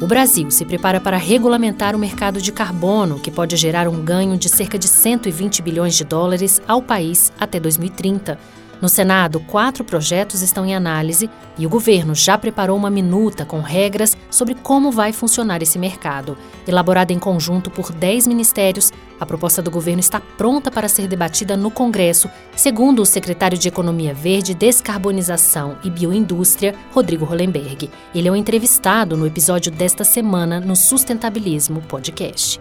O Brasil se prepara para regulamentar o mercado de carbono, que pode gerar um ganho de cerca de 120 bilhões de dólares ao país até 2030. No Senado, quatro projetos estão em análise e o governo já preparou uma minuta com regras sobre como vai funcionar esse mercado. Elaborada em conjunto por dez ministérios, a proposta do governo está pronta para ser debatida no Congresso, segundo o secretário de Economia Verde, Descarbonização e Bioindústria, Rodrigo Hollenberg. Ele é o um entrevistado no episódio desta semana no Sustentabilismo Podcast.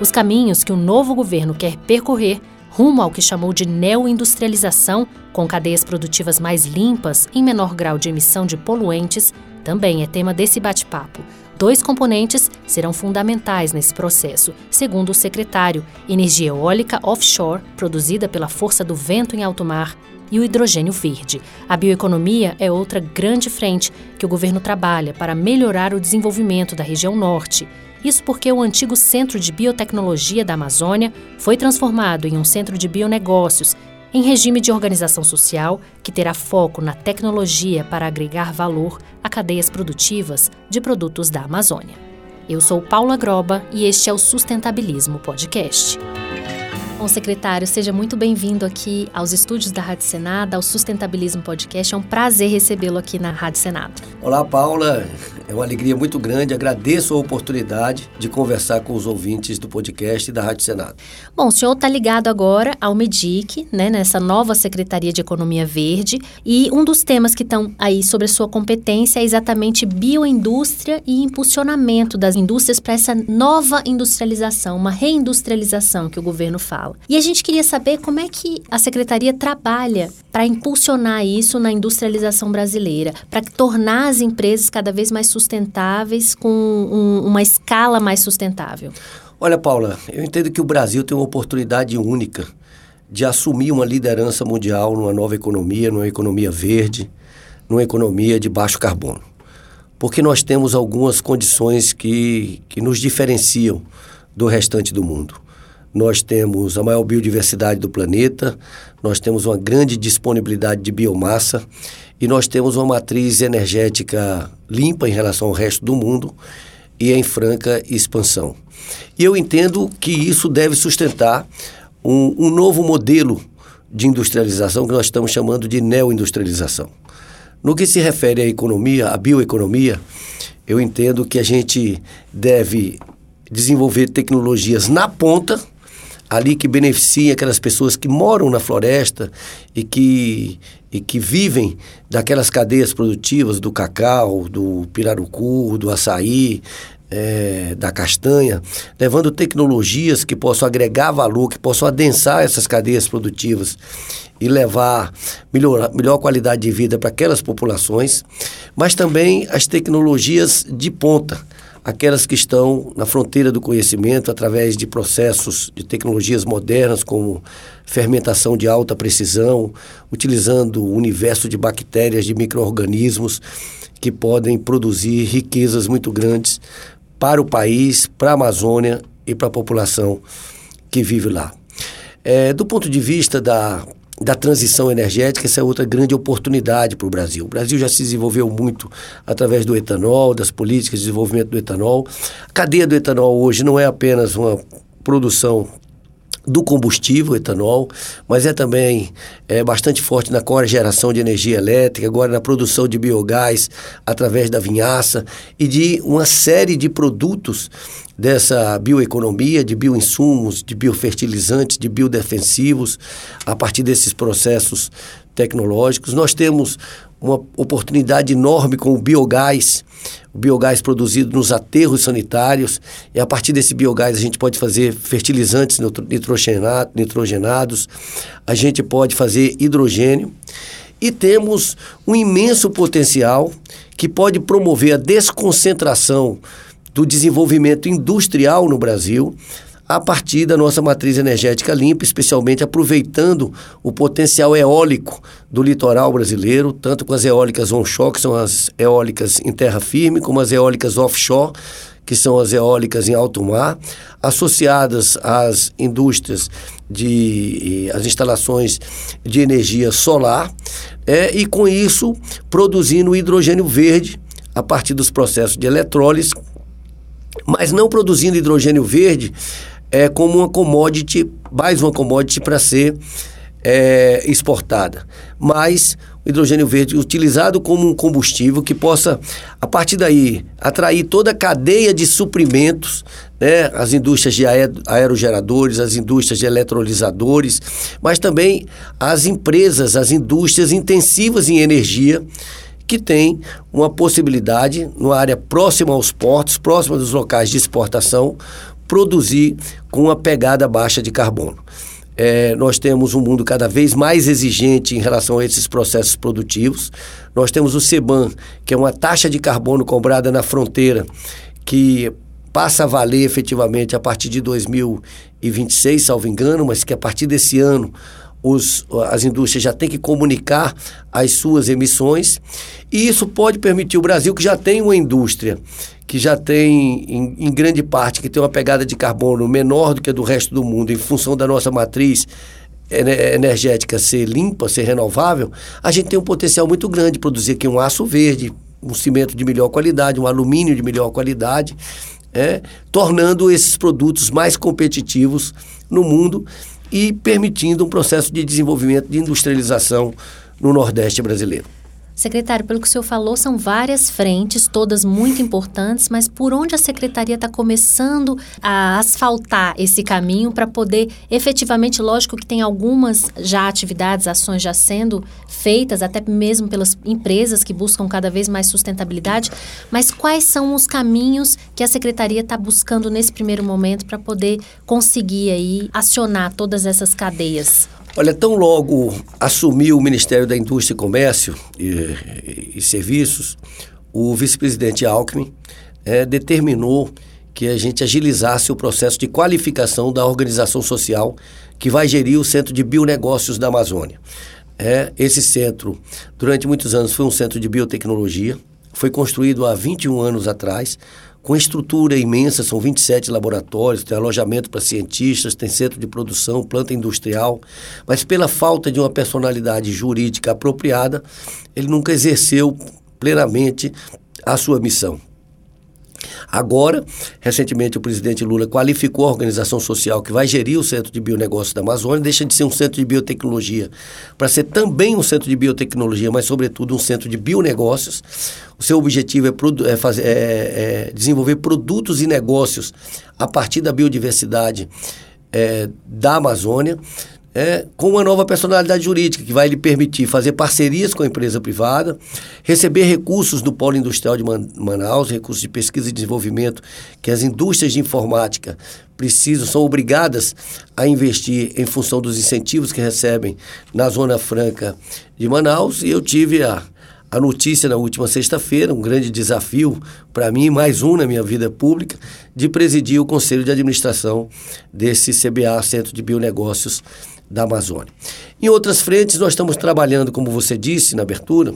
Os caminhos que o novo governo quer percorrer rumo ao que chamou de neoindustrialização, com cadeias produtivas mais limpas e menor grau de emissão de poluentes, também é tema desse bate-papo. Dois componentes serão fundamentais nesse processo, segundo o secretário: energia eólica offshore, produzida pela força do vento em alto mar, e o hidrogênio verde. A bioeconomia é outra grande frente que o governo trabalha para melhorar o desenvolvimento da região norte. Isso porque o antigo Centro de Biotecnologia da Amazônia foi transformado em um centro de bionegócios, em regime de organização social que terá foco na tecnologia para agregar valor a cadeias produtivas de produtos da Amazônia. Eu sou Paula Groba e este é o Sustentabilismo Podcast. Bom, secretário, seja muito bem-vindo aqui aos estúdios da Rádio Senado, ao Sustentabilismo Podcast. É um prazer recebê-lo aqui na Rádio Senado. Olá, Paula. É uma alegria muito grande. Agradeço a oportunidade de conversar com os ouvintes do podcast e da Rádio Senado. Bom, o senhor está ligado agora ao MEDIC, né, nessa nova Secretaria de Economia Verde, e um dos temas que estão aí sobre a sua competência é exatamente bioindústria e impulsionamento das indústrias para essa nova industrialização, uma reindustrialização que o governo fala. E a gente queria saber como é que a Secretaria trabalha para impulsionar isso na industrialização brasileira, para tornar as empresas cada vez mais sustentáveis com um, uma escala mais sustentável? Olha, Paula, eu entendo que o Brasil tem uma oportunidade única de assumir uma liderança mundial numa nova economia, numa economia verde, numa economia de baixo carbono. Porque nós temos algumas condições que, que nos diferenciam do restante do mundo. Nós temos a maior biodiversidade do planeta, nós temos uma grande disponibilidade de biomassa e nós temos uma matriz energética limpa em relação ao resto do mundo e em franca expansão. E eu entendo que isso deve sustentar um, um novo modelo de industrialização que nós estamos chamando de neoindustrialização. No que se refere à economia, à bioeconomia, eu entendo que a gente deve desenvolver tecnologias na ponta ali que beneficia aquelas pessoas que moram na floresta e que, e que vivem daquelas cadeias produtivas do cacau, do pirarucu, do açaí, é, da castanha, levando tecnologias que possam agregar valor, que possam adensar essas cadeias produtivas e levar melhor, melhor qualidade de vida para aquelas populações, mas também as tecnologias de ponta aquelas que estão na fronteira do conhecimento através de processos de tecnologias modernas como fermentação de alta precisão, utilizando o universo de bactérias, de micro-organismos que podem produzir riquezas muito grandes para o país, para a Amazônia e para a população que vive lá. É, do ponto de vista da da transição energética, essa é outra grande oportunidade para o Brasil. O Brasil já se desenvolveu muito através do etanol, das políticas de desenvolvimento do etanol. A cadeia do etanol hoje não é apenas uma produção do combustível, etanol, mas é também é, bastante forte na geração de energia elétrica, agora na produção de biogás através da vinhaça e de uma série de produtos dessa bioeconomia, de bioinsumos, de biofertilizantes, de biodefensivos, a partir desses processos tecnológicos. Nós temos uma oportunidade enorme com o biogás, o biogás produzido nos aterros sanitários, e a partir desse biogás a gente pode fazer fertilizantes nitrogenados, a gente pode fazer hidrogênio, e temos um imenso potencial que pode promover a desconcentração do desenvolvimento industrial no Brasil a partir da nossa matriz energética limpa, especialmente aproveitando o potencial eólico do litoral brasileiro, tanto com as eólicas onshore, que são as eólicas em terra firme, como as eólicas offshore, que são as eólicas em alto mar, associadas às indústrias de as instalações de energia solar, é, e com isso produzindo hidrogênio verde a partir dos processos de eletrólise, mas não produzindo hidrogênio verde é, como uma commodity, mais uma commodity para ser é, exportada, mas o hidrogênio verde utilizado como um combustível que possa, a partir daí, atrair toda a cadeia de suprimentos, né? as indústrias de aerogeradores, as indústrias de eletrolisadores, mas também as empresas, as indústrias intensivas em energia, que tem uma possibilidade, numa área próxima aos portos, próxima dos locais de exportação, produzir com uma pegada baixa de carbono. É, nós temos um mundo cada vez mais exigente em relação a esses processos produtivos. Nós temos o CEBAN, que é uma taxa de carbono cobrada na fronteira, que passa a valer efetivamente a partir de 2026, salvo engano, mas que a partir desse ano os, as indústrias já têm que comunicar as suas emissões, e isso pode permitir o Brasil, que já tem uma indústria, que já tem, em, em grande parte, que tem uma pegada de carbono menor do que a do resto do mundo, em função da nossa matriz energética ser limpa, ser renovável, a gente tem um potencial muito grande de produzir aqui um aço verde, um cimento de melhor qualidade, um alumínio de melhor qualidade, é, tornando esses produtos mais competitivos no mundo e permitindo um processo de desenvolvimento, de industrialização no Nordeste brasileiro. Secretário, pelo que o senhor falou, são várias frentes, todas muito importantes, mas por onde a secretaria está começando a asfaltar esse caminho para poder efetivamente, lógico que tem algumas já atividades, ações já sendo feitas, até mesmo pelas empresas que buscam cada vez mais sustentabilidade, mas quais são os caminhos que a secretaria está buscando nesse primeiro momento para poder conseguir aí acionar todas essas cadeias? Olha, tão logo assumiu o Ministério da Indústria e Comércio e, e Serviços, o vice-presidente Alckmin é, determinou que a gente agilizasse o processo de qualificação da organização social que vai gerir o Centro de Bionegócios da Amazônia. É, esse centro, durante muitos anos, foi um centro de biotecnologia, foi construído há 21 anos atrás, com estrutura imensa, são 27 laboratórios, tem alojamento para cientistas, tem centro de produção, planta industrial, mas pela falta de uma personalidade jurídica apropriada, ele nunca exerceu plenamente a sua missão. Agora, recentemente, o presidente Lula qualificou a organização social que vai gerir o Centro de Bionegócios da Amazônia, deixa de ser um centro de biotecnologia para ser também um centro de biotecnologia, mas, sobretudo, um centro de bionegócios. O seu objetivo é, é, fazer, é, é desenvolver produtos e negócios a partir da biodiversidade é, da Amazônia é, com uma nova personalidade jurídica que vai lhe permitir fazer parcerias com a empresa privada, receber recursos do Polo Industrial de Manaus, recursos de pesquisa e desenvolvimento que as indústrias de informática precisam, são obrigadas a investir em função dos incentivos que recebem na Zona Franca de Manaus. E eu tive a, a notícia na última sexta-feira, um grande desafio para mim, mais um na minha vida pública, de presidir o Conselho de Administração desse CBA, Centro de Bionegócios da Amazônia. Em outras frentes, nós estamos trabalhando, como você disse na abertura,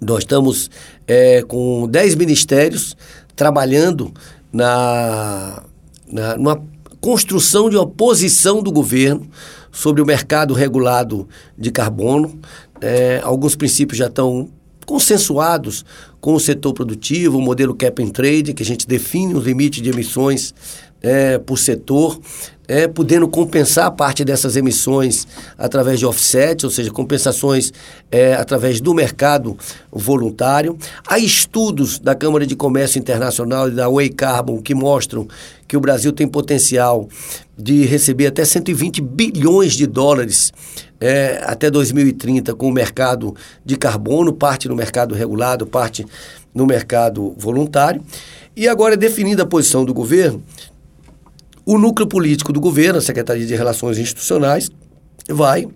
nós estamos é, com 10 ministérios trabalhando na, na numa construção de uma posição do governo sobre o mercado regulado de carbono. É, alguns princípios já estão consensuados com o setor produtivo, o modelo cap and trade, que a gente define os limites de emissões é, por setor, é, podendo compensar parte dessas emissões através de offset, ou seja, compensações é, através do mercado voluntário. Há estudos da Câmara de Comércio Internacional e da Way Carbon que mostram que o Brasil tem potencial de receber até 120 bilhões de dólares é, até 2030 com o mercado de carbono, parte no mercado regulado, parte no mercado voluntário. E agora, definida a posição do governo, o núcleo político do governo, a Secretaria de Relações Institucionais, vai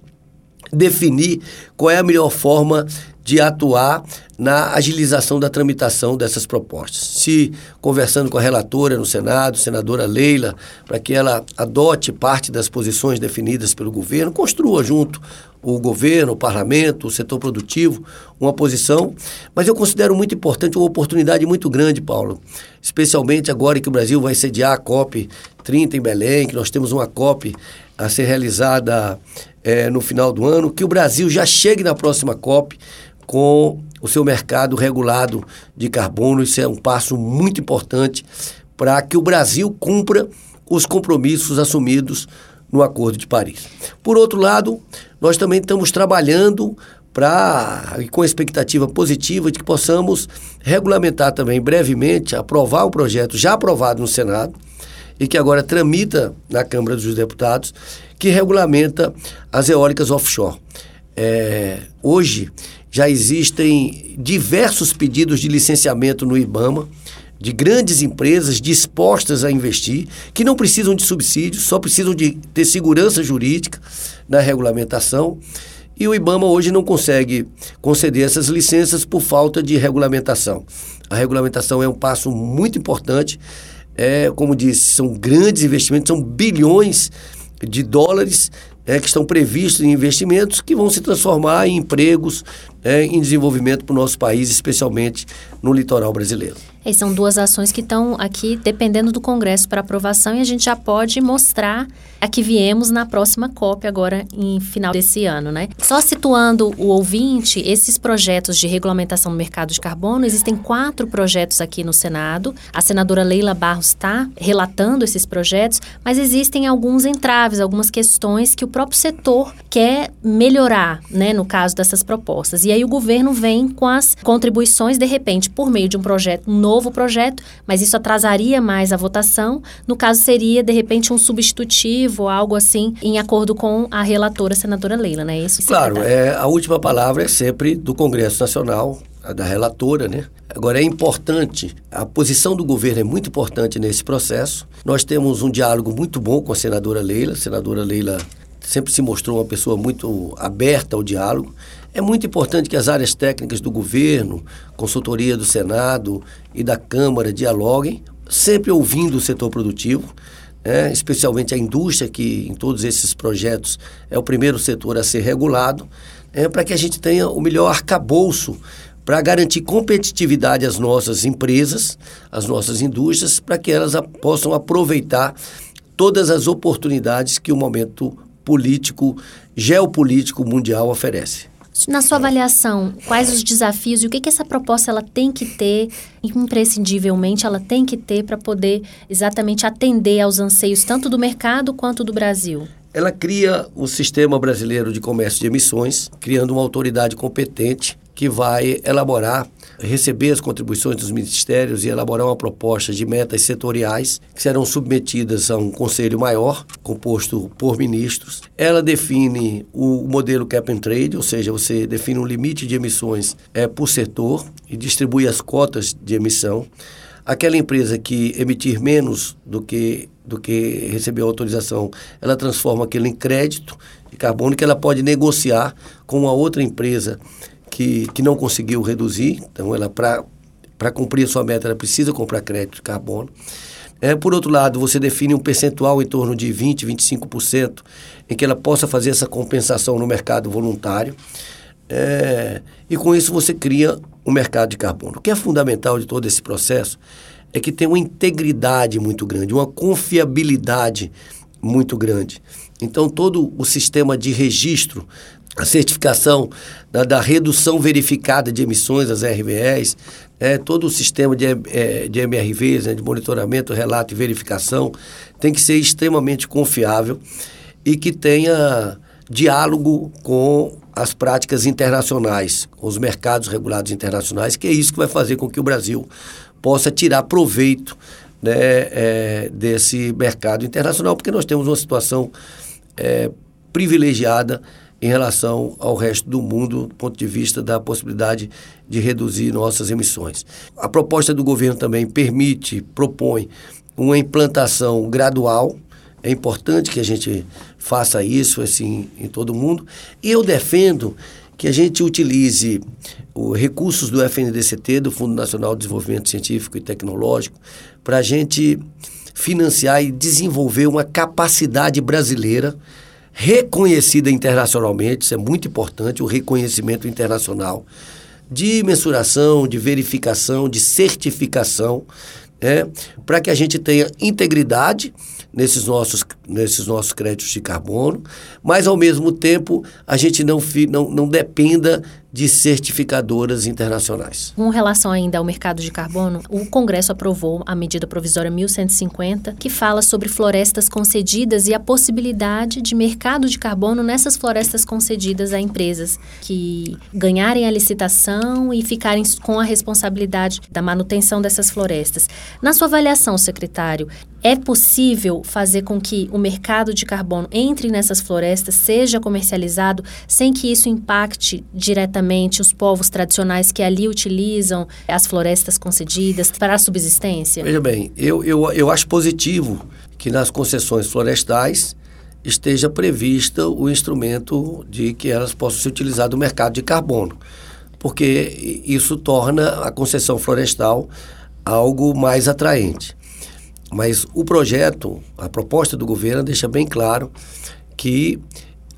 definir qual é a melhor forma de atuar na agilização da tramitação dessas propostas. Se conversando com a relatora no Senado, senadora Leila, para que ela adote parte das posições definidas pelo governo, construa junto o governo, o parlamento, o setor produtivo, uma posição. Mas eu considero muito importante, uma oportunidade muito grande, Paulo, especialmente agora que o Brasil vai sediar a COP 30 em Belém, que nós temos uma COP a ser realizada é, no final do ano, que o Brasil já chegue na próxima COP com o seu mercado regulado de carbono. Isso é um passo muito importante para que o Brasil cumpra os compromissos assumidos no Acordo de Paris. Por outro lado, nós também estamos trabalhando para com expectativa positiva de que possamos regulamentar também brevemente, aprovar o projeto já aprovado no Senado e que agora tramita na Câmara dos Deputados, que regulamenta as eólicas offshore. É, hoje já existem diversos pedidos de licenciamento no IBAMA de grandes empresas dispostas a investir, que não precisam de subsídios, só precisam de ter segurança jurídica na regulamentação. E o IBAMA hoje não consegue conceder essas licenças por falta de regulamentação. A regulamentação é um passo muito importante. É, como disse, são grandes investimentos, são bilhões de dólares é, que estão previstos em investimentos que vão se transformar em empregos, é, em desenvolvimento para o nosso país, especialmente no litoral brasileiro. E são duas ações que estão aqui dependendo do Congresso para aprovação e a gente já pode mostrar a que viemos na próxima COP agora em final desse ano, né? Só situando o ouvinte, esses projetos de regulamentação do mercado de carbono, existem quatro projetos aqui no Senado. A senadora Leila Barros está relatando esses projetos, mas existem alguns entraves, algumas questões que o próprio setor quer melhorar, né, no caso dessas propostas. E aí o governo vem com as contribuições, de repente, por meio de um projeto novo novo projeto, mas isso atrasaria mais a votação. No caso, seria, de repente, um substitutivo, algo assim, em acordo com a relatora, a senadora Leila, né? Isso, claro, é, a última palavra é sempre do Congresso Nacional, da relatora, né? Agora é importante, a posição do governo é muito importante nesse processo. Nós temos um diálogo muito bom com a senadora Leila. A senadora Leila sempre se mostrou uma pessoa muito aberta ao diálogo. É muito importante que as áreas técnicas do governo, consultoria do Senado e da Câmara dialoguem, sempre ouvindo o setor produtivo, né? especialmente a indústria, que em todos esses projetos é o primeiro setor a ser regulado, é, para que a gente tenha o melhor arcabouço para garantir competitividade às nossas empresas, às nossas indústrias, para que elas possam aproveitar todas as oportunidades que o momento político, geopolítico mundial oferece. Na sua avaliação, quais os desafios e o que, que essa proposta ela tem que ter, imprescindivelmente, ela tem que ter para poder exatamente atender aos anseios tanto do mercado quanto do Brasil? Ela cria o Sistema Brasileiro de Comércio de Emissões, criando uma autoridade competente que vai elaborar receber as contribuições dos ministérios e elaborar uma proposta de metas setoriais que serão submetidas a um conselho maior, composto por ministros. Ela define o modelo cap and trade, ou seja, você define um limite de emissões é, por setor e distribui as cotas de emissão. Aquela empresa que emitir menos do que do que recebeu a autorização, ela transforma aquilo em crédito de carbono que ela pode negociar com uma outra empresa que, que não conseguiu reduzir, então ela para cumprir a sua meta ela precisa comprar crédito de carbono. É, por outro lado, você define um percentual em torno de 20%, 25%, em que ela possa fazer essa compensação no mercado voluntário. É, e com isso você cria um mercado de carbono. O que é fundamental de todo esse processo é que tem uma integridade muito grande, uma confiabilidade muito grande. Então, todo o sistema de registro a certificação da, da, redução verificada de emissões das RVEs, é, todo o sistema de, é, de MRVs, né, de monitoramento, relato e verificação, tem que ser extremamente confiável e que tenha diálogo com as práticas internacionais, com os mercados regulados internacionais, que é isso que vai fazer com que o Brasil possa tirar proveito né, é, desse mercado internacional, porque nós temos uma situação é, privilegiada em relação ao resto do mundo, do ponto de vista da possibilidade de reduzir nossas emissões. A proposta do governo também permite, propõe uma implantação gradual. É importante que a gente faça isso assim em todo mundo. E eu defendo que a gente utilize os recursos do FNDCT, do Fundo Nacional de Desenvolvimento Científico e Tecnológico, para a gente financiar e desenvolver uma capacidade brasileira reconhecida internacionalmente, isso é muito importante, o reconhecimento internacional de mensuração, de verificação, de certificação, né, para que a gente tenha integridade nesses nossos, nesses nossos créditos de carbono, mas ao mesmo tempo a gente não, não, não dependa de certificadoras internacionais. Com relação ainda ao mercado de carbono, o Congresso aprovou a medida provisória 1150, que fala sobre florestas concedidas e a possibilidade de mercado de carbono nessas florestas concedidas a empresas que ganharem a licitação e ficarem com a responsabilidade da manutenção dessas florestas. Na sua avaliação, secretário, é possível fazer com que o mercado de carbono entre nessas florestas, seja comercializado, sem que isso impacte diretamente os povos tradicionais que ali utilizam as florestas concedidas para a subsistência? Veja bem, eu, eu, eu acho positivo que nas concessões florestais esteja prevista o instrumento de que elas possam ser utilizadas no mercado de carbono, porque isso torna a concessão florestal algo mais atraente. Mas o projeto, a proposta do governo deixa bem claro que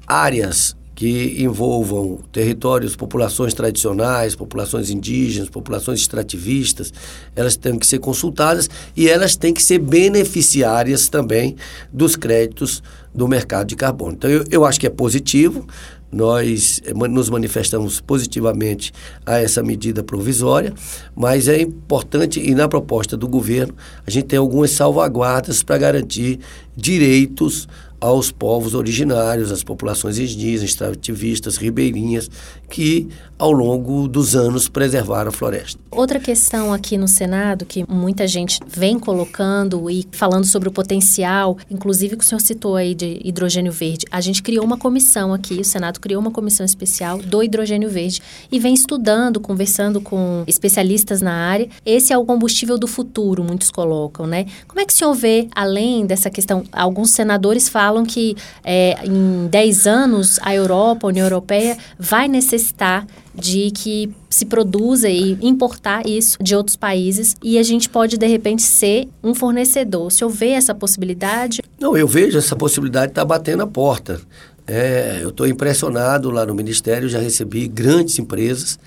áreas que envolvam territórios, populações tradicionais, populações indígenas, populações extrativistas, elas têm que ser consultadas e elas têm que ser beneficiárias também dos créditos do mercado de carbono. Então, eu, eu acho que é positivo, nós eh, nos manifestamos positivamente a essa medida provisória, mas é importante, e na proposta do governo, a gente tem algumas salvaguardas para garantir direitos aos povos originários, às populações indígenas, extrativistas, ribeirinhas, que ao longo dos anos preservaram a floresta. Outra questão aqui no Senado que muita gente vem colocando e falando sobre o potencial, inclusive que o senhor citou aí de hidrogênio verde. A gente criou uma comissão aqui, o Senado criou uma comissão especial do hidrogênio verde e vem estudando, conversando com especialistas na área. Esse é o combustível do futuro, muitos colocam, né? Como é que o senhor vê, além dessa questão, alguns senadores falam falam que é, em 10 anos a Europa, a União Europeia, vai necessitar de que se produza e importar isso de outros países e a gente pode de repente ser um fornecedor. Se houver essa possibilidade? Não, eu vejo essa possibilidade estar tá batendo a porta. É, eu estou impressionado lá no Ministério, já recebi grandes empresas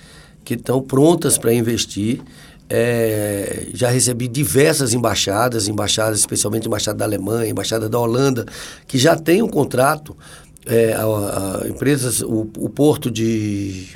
que estão prontas para investir. É, já recebi diversas embaixadas, embaixadas, especialmente embaixada da Alemanha, embaixada da Holanda, que já tem um contrato, é, a, a empresas, o, o porto de,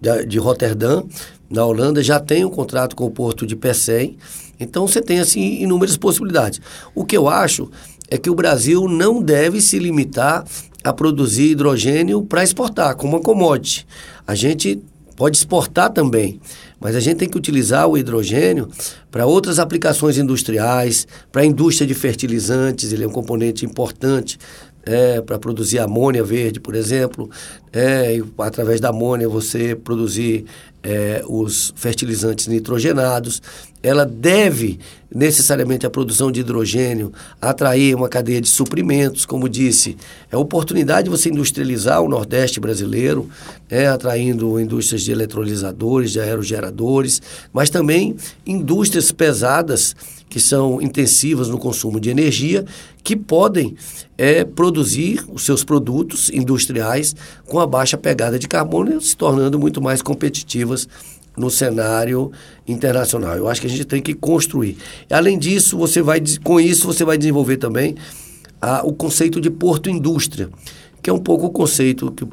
de, de Roterdã, na Holanda, já tem um contrato com o porto de Pecém. Então você tem assim inúmeras possibilidades. O que eu acho é que o Brasil não deve se limitar a produzir hidrogênio para exportar como uma commodity. A gente pode exportar também, mas a gente tem que utilizar o hidrogênio para outras aplicações industriais, para a indústria de fertilizantes, ele é um componente importante é, para produzir amônia verde, por exemplo, é, e através da amônia você produzir é, os fertilizantes nitrogenados. Ela deve necessariamente a produção de hidrogênio atrair uma cadeia de suprimentos, como disse, é oportunidade de você industrializar o Nordeste brasileiro, é, atraindo indústrias de eletrolisadores, de aerogeradores, mas também indústrias pesadas que são intensivas no consumo de energia, que podem é, produzir os seus produtos industriais com a baixa pegada de carbono, se tornando muito mais competitivas no cenário internacional. Eu acho que a gente tem que construir. Além disso, você vai com isso você vai desenvolver também a, o conceito de porto indústria, que é um pouco o conceito que o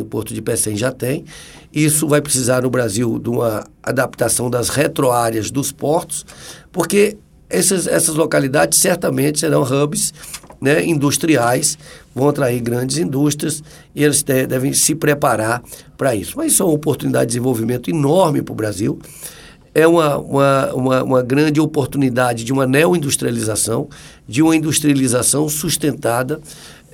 o porto de PECEM já tem. Isso vai precisar no Brasil de uma adaptação das retroáreas dos portos, porque essas, essas localidades certamente serão hubs né, industriais, vão atrair grandes indústrias e eles devem se preparar para isso. Mas isso é uma oportunidade de desenvolvimento enorme para o Brasil. É uma, uma, uma, uma, grande oportunidade de uma neo-industrialização, de uma industrialização sustentada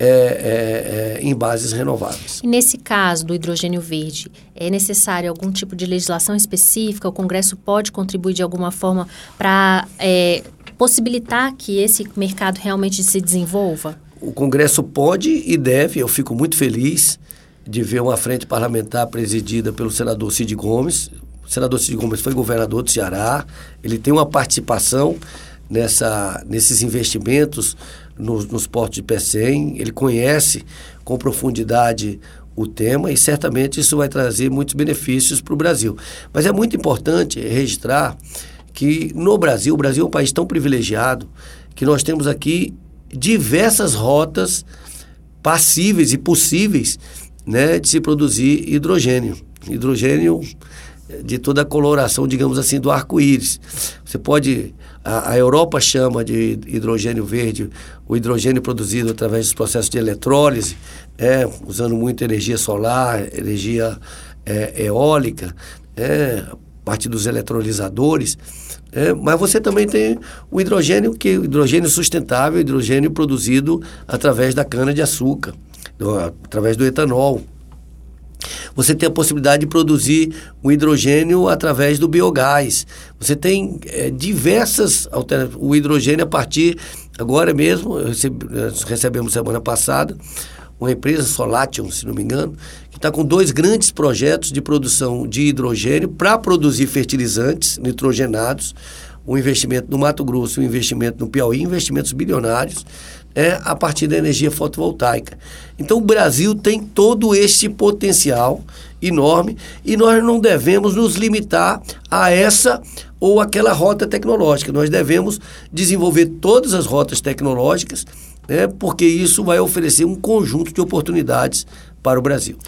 é, é, é, em bases renováveis. E nesse caso do hidrogênio verde, é necessário algum tipo de legislação específica? O Congresso pode contribuir de alguma forma para é, possibilitar que esse mercado realmente se desenvolva? O Congresso pode e deve, eu fico muito feliz de ver uma frente parlamentar presidida pelo senador Cid Gomes. O senador Cid Gomes foi governador do Ceará, ele tem uma participação nessa, nesses investimentos nos, nos portos de Pecém, ele conhece com profundidade o tema e certamente isso vai trazer muitos benefícios para o Brasil. Mas é muito importante registrar que no Brasil, o Brasil é um país tão privilegiado que nós temos aqui diversas rotas passíveis e possíveis né, de se produzir hidrogênio. hidrogênio de toda a coloração, digamos assim, do arco-íris. Você pode. A, a, Europa chama de hidrogênio verde o hidrogênio produzido através dos processos de eletrólise, é, usando muita energia solar, energia é, eólica, é, a partir dos eletrolisadores. É, mas você também tem o hidrogênio, que é o hidrogênio sustentável, hidrogênio produzido através da cana-de-açúcar, através do etanol. Você tem a possibilidade de produzir o hidrogênio através do biogás. Você tem é, diversas alternativas. O hidrogênio a partir, agora mesmo, recebemos semana passada, uma empresa, Solation, se não me engano, que está com dois grandes projetos de produção de hidrogênio para produzir fertilizantes nitrogenados, um investimento no Mato Grosso, um investimento no Piauí, investimentos bilionários, é a partir da energia fotovoltaica. Então o Brasil tem todo este potencial enorme e nós não devemos nos limitar a essa ou aquela rota tecnológica. Nós devemos desenvolver todas as rotas tecnológicas, né, porque isso vai oferecer um conjunto de oportunidades para o Brasil.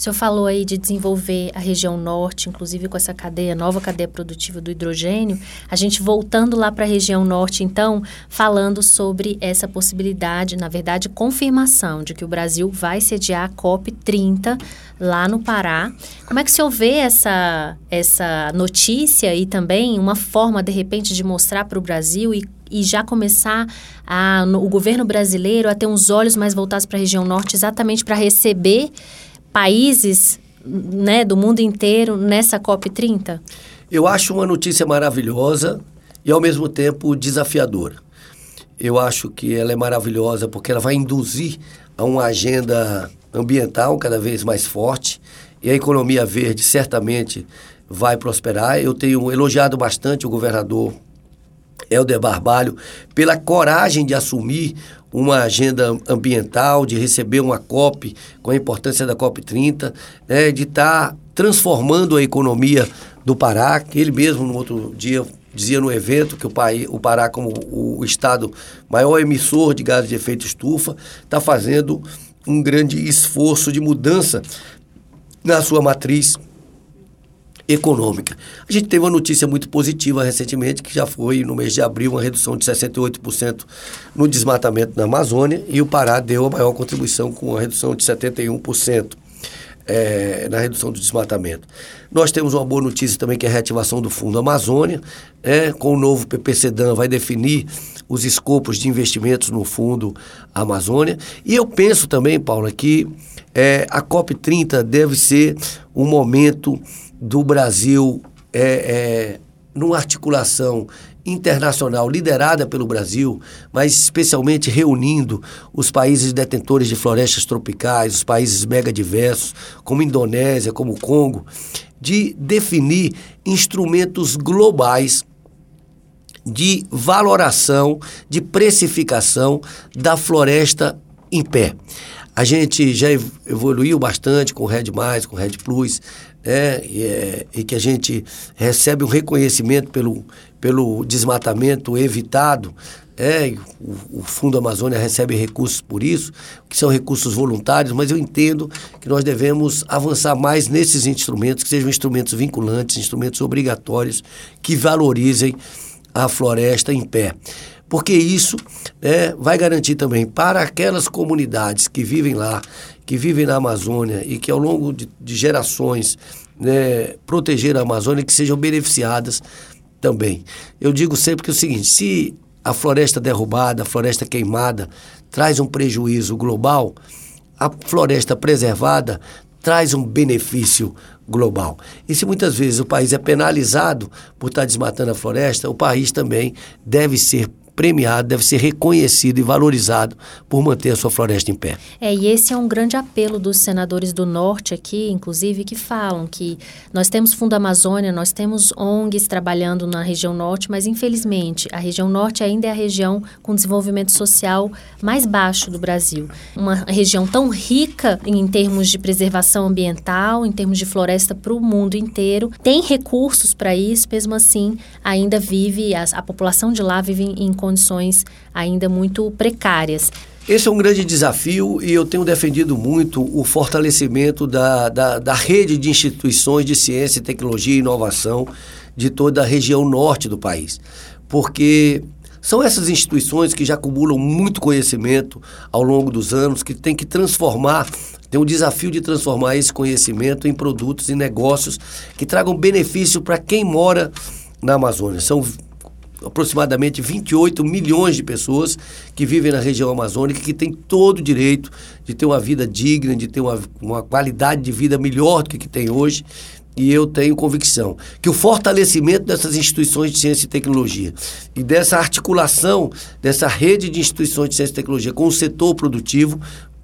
O senhor falou aí de desenvolver a região norte, inclusive com essa cadeia, nova cadeia produtiva do hidrogênio. A gente voltando lá para a região norte, então, falando sobre essa possibilidade, na verdade, confirmação de que o Brasil vai sediar a COP 30 lá no Pará. Como é que o senhor vê essa, essa notícia e também uma forma, de repente, de mostrar para o Brasil e e já começar a, no, o governo brasileiro a ter uns olhos mais voltados para a região norte, exatamente para receber países né, do mundo inteiro nessa COP30? Eu acho uma notícia maravilhosa e, ao mesmo tempo, desafiadora. Eu acho que ela é maravilhosa porque ela vai induzir a uma agenda ambiental cada vez mais forte e a economia verde certamente vai prosperar. Eu tenho elogiado bastante o governador Helder Barbalho pela coragem de assumir uma agenda ambiental, de receber uma COP com a importância da COP 30, né, de estar tá transformando a economia do Pará, ele mesmo no outro dia dizia no evento que o, país, o Pará, como o, estado maior emissor de gases de efeito estufa, está fazendo um grande esforço de mudança na sua matriz econômica. A gente teve uma notícia muito positiva recentemente, que já foi no mês de abril uma redução de 68% no desmatamento na Amazônia e o Pará deu a maior contribuição com uma redução de 71%. É, na redução do desmatamento. Nós temos uma boa notícia também que é a reativação do Fundo Amazônia, é, com o novo PPCDAN vai definir os escopos de investimentos no Fundo Amazônia. E eu penso também, Paula, que é, a COP30 deve ser um momento do Brasil é, é, numa articulação internacional liderada pelo Brasil, mas especialmente reunindo os países detentores de florestas tropicais, os países megadiversos, como Indonésia, como Congo, de definir instrumentos globais de valoração, de precificação da floresta em pé. A gente já evoluiu bastante com o Red com o Red Plus, é, e, é, e que a gente recebe um reconhecimento pelo, pelo desmatamento evitado. É, o, o, Fundo Amazônia recebe recursos por isso, que são recursos voluntários, mas eu entendo que nós devemos avançar mais nesses instrumentos, que sejam instrumentos vinculantes, instrumentos obrigatórios, que valorizem a floresta em pé porque isso né, vai garantir também para aquelas comunidades que vivem lá, que vivem na Amazônia e que ao longo de, de gerações né, proteger a Amazônia, que sejam beneficiadas também. Eu digo sempre que é o seguinte: se a floresta derrubada, a floresta queimada traz um prejuízo global, a floresta preservada traz um benefício global. E se muitas vezes o país é penalizado por estar desmatando a floresta, o país também deve ser premiado, deve ser reconhecido e valorizado por manter a sua floresta em pé. É, e esse é um grande apelo dos senadores do Norte aqui, inclusive, que falam que nós temos Fundo Amazônia, nós temos ONGs trabalhando na região Norte, mas infelizmente a região Norte ainda é a região com desenvolvimento social mais baixo do Brasil. Uma região tão rica em termos de preservação ambiental, em termos de floresta para o mundo inteiro, tem recursos para isso, mesmo assim ainda vive, a, a população de lá vive em condições condições ainda muito precárias. Esse é um grande desafio e eu tenho defendido muito o fortalecimento da, da, da rede de instituições de ciência, tecnologia e inovação de toda a região norte do país. Porque são essas instituições que já acumulam muito conhecimento ao longo dos anos, que tem que transformar, tem o desafio de transformar esse conhecimento em produtos e negócios que tragam benefício para quem mora na Amazônia. São aproximadamente 28 milhões de pessoas que vivem na região amazônica que têm todo o direito de ter uma vida digna, de ter uma, uma qualidade de vida melhor do que, que tem hoje. E eu tenho convicção que o fortalecimento dessas instituições de ciência e tecnologia e dessa articulação dessa rede de instituições de ciência e tecnologia com o setor produtivo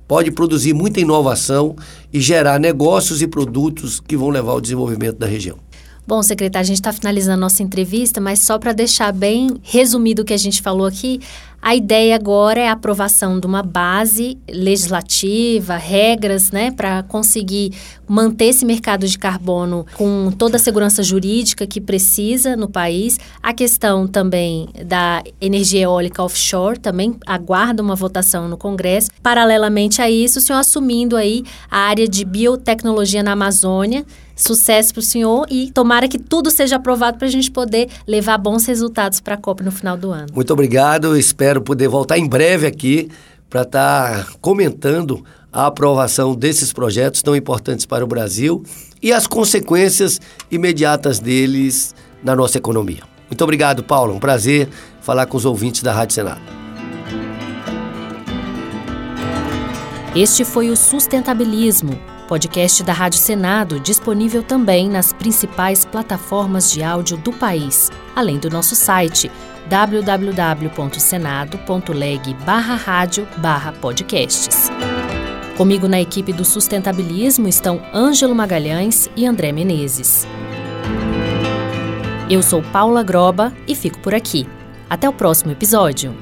pode produzir muita inovação e gerar negócios e produtos que vão levar ao desenvolvimento da região. Bom, secretário, a gente está finalizando a nossa entrevista, mas só para deixar bem resumido o que a gente falou aqui, a ideia agora é a aprovação de uma base legislativa, regras, né, para conseguir manter esse mercado de carbono com toda a segurança jurídica que precisa no país. A questão também da energia eólica offshore também aguarda uma votação no Congresso. Paralelamente a isso, o senhor assumindo aí a área de biotecnologia na Amazônia, Sucesso para o senhor e tomara que tudo seja aprovado para a gente poder levar bons resultados para a COP no final do ano. Muito obrigado. Espero poder voltar em breve aqui para estar tá comentando a aprovação desses projetos tão importantes para o Brasil e as consequências imediatas deles na nossa economia. Muito obrigado, Paulo. Um prazer falar com os ouvintes da Rádio Senado. Este foi o Sustentabilismo podcast da Rádio Senado disponível também nas principais plataformas de áudio do país, além do nosso site www.senado.leg/rádio/podcasts. Comigo na equipe do sustentabilismo estão Ângelo Magalhães e André Menezes. Eu sou Paula Groba e fico por aqui. Até o próximo episódio.